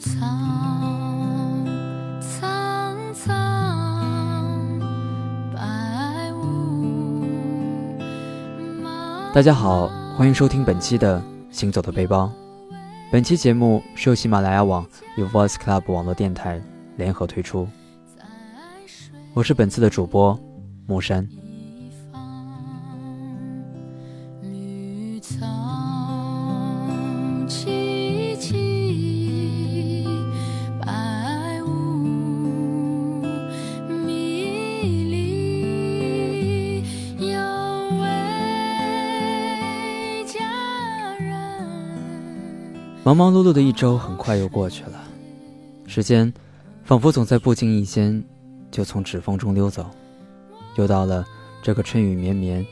草苍苍，白雾大家好，欢迎收听本期的《行走的背包》。本期节目是由喜马拉雅网与 Voice Club 网络电台联合推出。我是本次的主播木山。忙忙碌碌的一周很快又过去了，时间仿佛总在不经意间就从指缝中溜走，又到了这个春雨绵绵、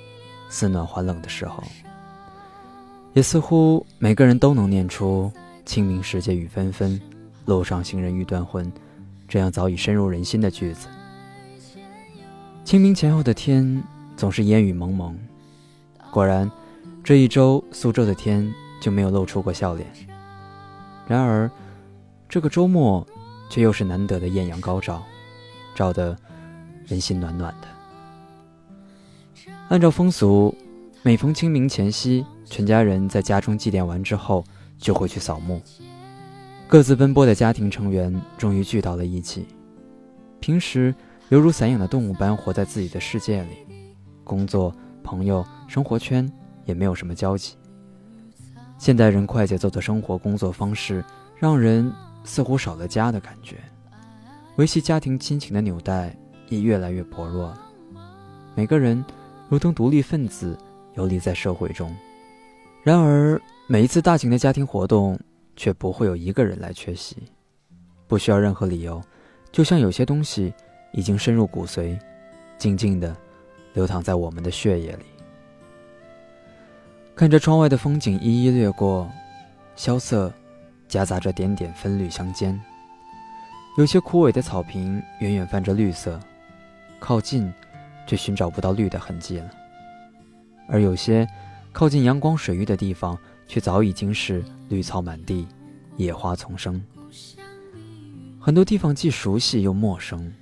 似暖还冷的时候。也似乎每个人都能念出“清明时节雨纷纷，路上行人欲断魂”这样早已深入人心的句子。清明前后的天总是烟雨蒙蒙，果然，这一周苏州的天就没有露出过笑脸。然而，这个周末却又是难得的艳阳高照，照得人心暖暖的。按照风俗，每逢清明前夕，全家人在家中祭奠完之后，就会去扫墓。各自奔波的家庭成员终于聚到了一起。平时犹如散养的动物般活在自己的世界里，工作、朋友、生活圈也没有什么交集。现代人快节奏的生活工作方式，让人似乎少了家的感觉，维系家庭亲情的纽带也越来越薄弱。每个人如同独立分子，游离在社会中。然而，每一次大型的家庭活动，却不会有一个人来缺席，不需要任何理由，就像有些东西已经深入骨髓，静静地流淌在我们的血液里。看着窗外的风景一一掠过，萧瑟，夹杂着点点分绿相间。有些枯萎的草坪远远泛着绿色，靠近，却寻找不到绿的痕迹了；而有些靠近阳光水域的地方，却早已经是绿草满地，野花丛生。很多地方既熟悉又陌生，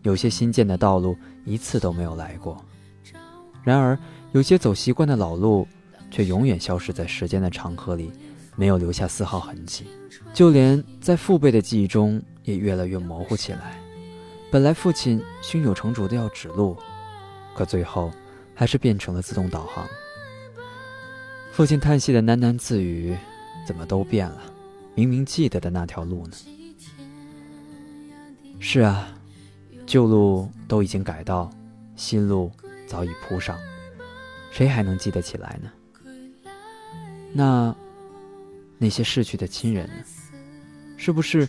有些新建的道路一次都没有来过。然而，有些走习惯的老路。却永远消失在时间的长河里，没有留下丝毫痕迹。就连在父辈的记忆中，也越来越模糊起来。本来父亲胸有成竹的要指路，可最后还是变成了自动导航。父亲叹息的喃喃自语：“怎么都变了？明明记得的那条路呢？”是啊，旧路都已经改道，新路早已铺上，谁还能记得起来呢？那，那些逝去的亲人呢？是不是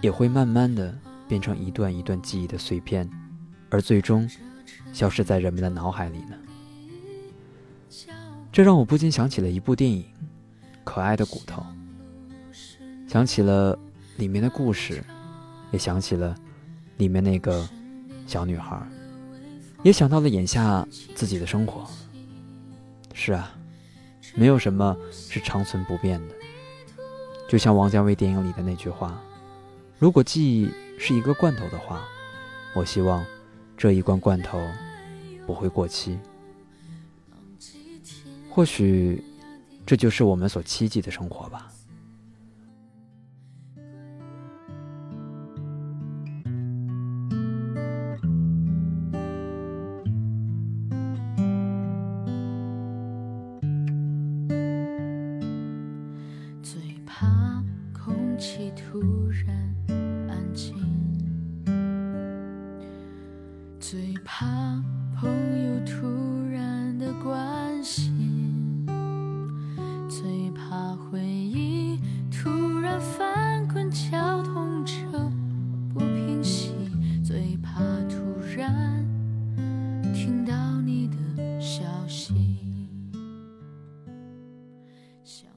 也会慢慢的变成一段一段记忆的碎片，而最终消失在人们的脑海里呢？这让我不禁想起了一部电影《可爱的骨头》，想起了里面的故事，也想起了里面那个小女孩，也想到了眼下自己的生活。是啊。没有什么是长存不变的，就像王家卫电影里的那句话：“如果记忆是一个罐头的话，我希望这一罐罐头不会过期。”或许，这就是我们所期冀的生活吧。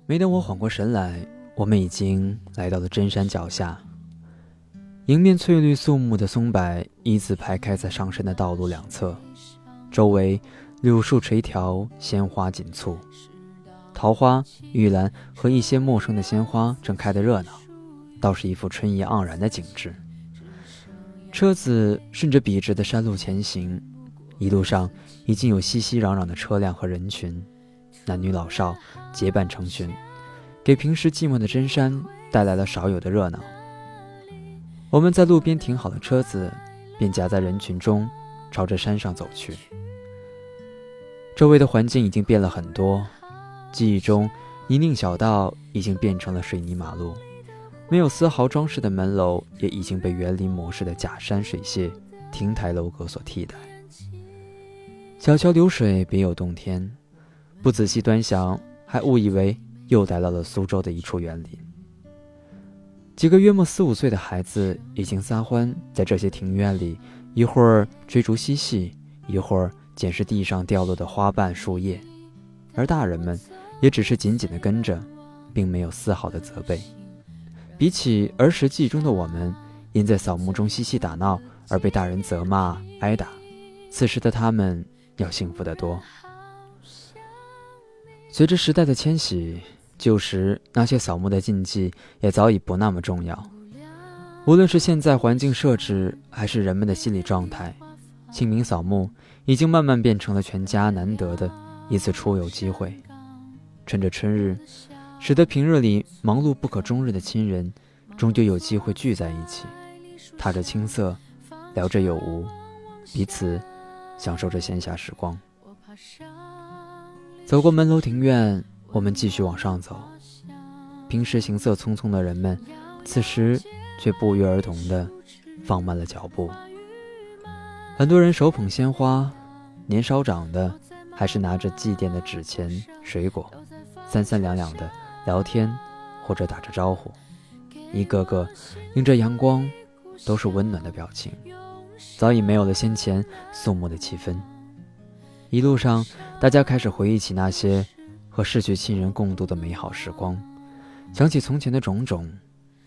没等我缓过神来，我们已经来到了真山脚下。迎面翠绿肃穆的松柏一字排开在上山的道路两侧，周围柳树垂条，鲜花锦簇，桃花、玉兰和一些陌生的鲜花正开得热闹。倒是一副春意盎然的景致。车子顺着笔直的山路前行，一路上已经有熙熙攘攘的车辆和人群，男女老少结伴成群，给平时寂寞的真山带来了少有的热闹。我们在路边停好了车子，便夹在人群中，朝着山上走去。周围的环境已经变了很多，记忆中泥泞小道已经变成了水泥马路。没有丝毫装饰的门楼也已经被园林模式的假山水榭、亭台楼阁所替代。小桥流水别有洞天，不仔细端详，还误以为又来到了苏州的一处园林。几个约莫四五岁的孩子已经撒欢在这些庭院里，一会儿追逐嬉戏，一会儿捡拾地上掉落的花瓣树叶，而大人们也只是紧紧地跟着，并没有丝毫的责备。比起儿时记忆中的我们，因在扫墓中嬉戏打闹而被大人责骂挨打，此时的他们要幸福得多。随着时代的迁徙，旧时那些扫墓的禁忌也早已不那么重要。无论是现在环境设置，还是人们的心理状态，清明扫墓已经慢慢变成了全家难得的一次出游机会。趁着春日。使得平日里忙碌不可终日的亲人，终究有机会聚在一起，踏着青色，聊着有无，彼此享受着闲暇时光。走过门楼庭院，我们继续往上走。平时行色匆匆的人们，此时却不约而同地放慢了脚步。很多人手捧鲜花，年稍长的还是拿着祭奠的纸钱、水果，三三两两的。聊天，或者打着招呼，一个个迎着阳光，都是温暖的表情，早已没有了先前肃穆的气氛。一路上，大家开始回忆起那些和逝去亲人共度的美好时光，想起从前的种种，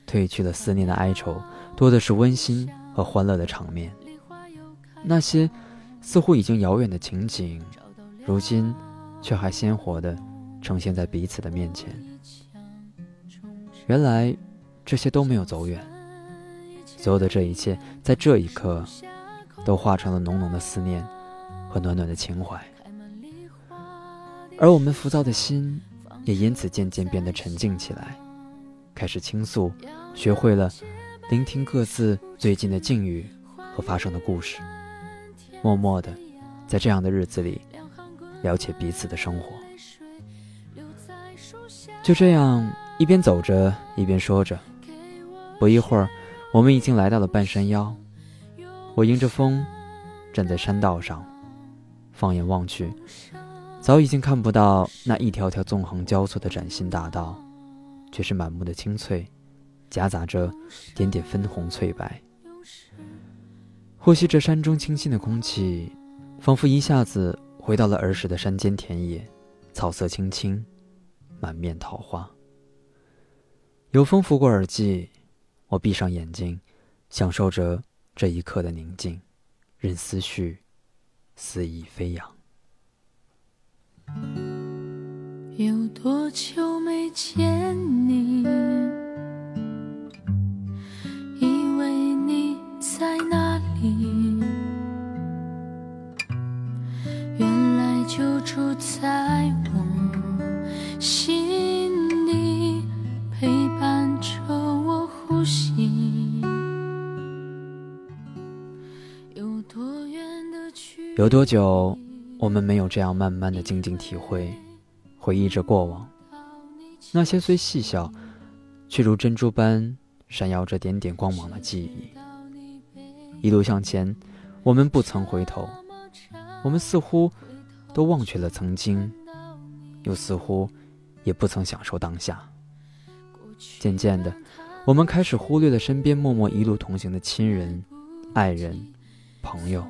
褪去了思念的哀愁，多的是温馨和欢乐的场面。那些似乎已经遥远的情景，如今却还鲜活地呈现在彼此的面前。原来，这些都没有走远。所有的这一切，在这一刻，都化成了浓浓的思念和暖暖的情怀。而我们浮躁的心，也因此渐渐变得沉静起来，开始倾诉，学会了聆听各自最近的境遇和发生的故事，默默的，在这样的日子里，了解彼此的生活。就这样。一边走着，一边说着。不一会儿，我们已经来到了半山腰。我迎着风，站在山道上，放眼望去，早已经看不到那一条条纵横交错的崭新大道，却是满目的青翠，夹杂着点点粉红翠白。呼吸着山中清新的空气，仿佛一下子回到了儿时的山间田野，草色青青，满面桃花。有风拂过耳际，我闭上眼睛，享受着这一刻的宁静，任思绪肆意飞扬。有多久没见你？以为你在哪里？原来就住在我心。有多久，我们没有这样慢慢的静静体会，回忆着过往，那些虽细小，却如珍珠般闪耀着点点光芒的记忆。一路向前，我们不曾回头，我们似乎都忘却了曾经，又似乎也不曾享受当下。渐渐的，我们开始忽略了身边默默一路同行的亲人、爱人、朋友。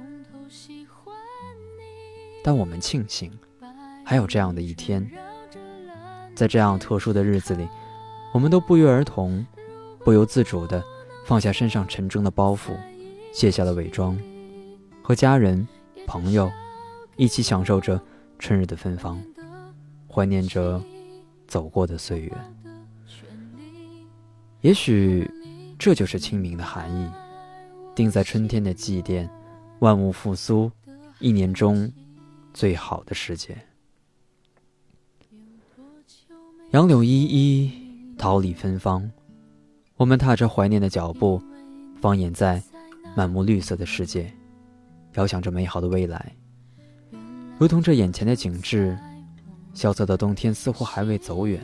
但我们庆幸，还有这样的一天，在这样特殊的日子里，我们都不约而同、不由自主地放下身上沉重的包袱，卸下了伪装，和家人、朋友一起享受着春日的芬芳，怀念着走过的岁月。也许，这就是清明的含义，定在春天的祭奠，万物复苏，一年中最好的时节。杨柳依依，桃李芬芳，我们踏着怀念的脚步，放眼在满目绿色的世界，遥想着美好的未来。如同这眼前的景致，萧瑟的冬天似乎还未走远，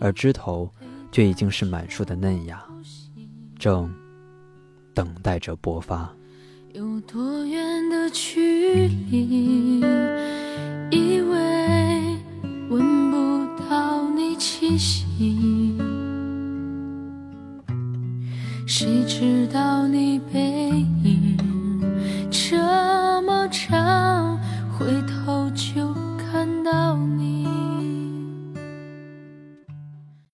而枝头却已经是满树的嫩芽，正等待着勃发。有多远的距离，谁知道你背。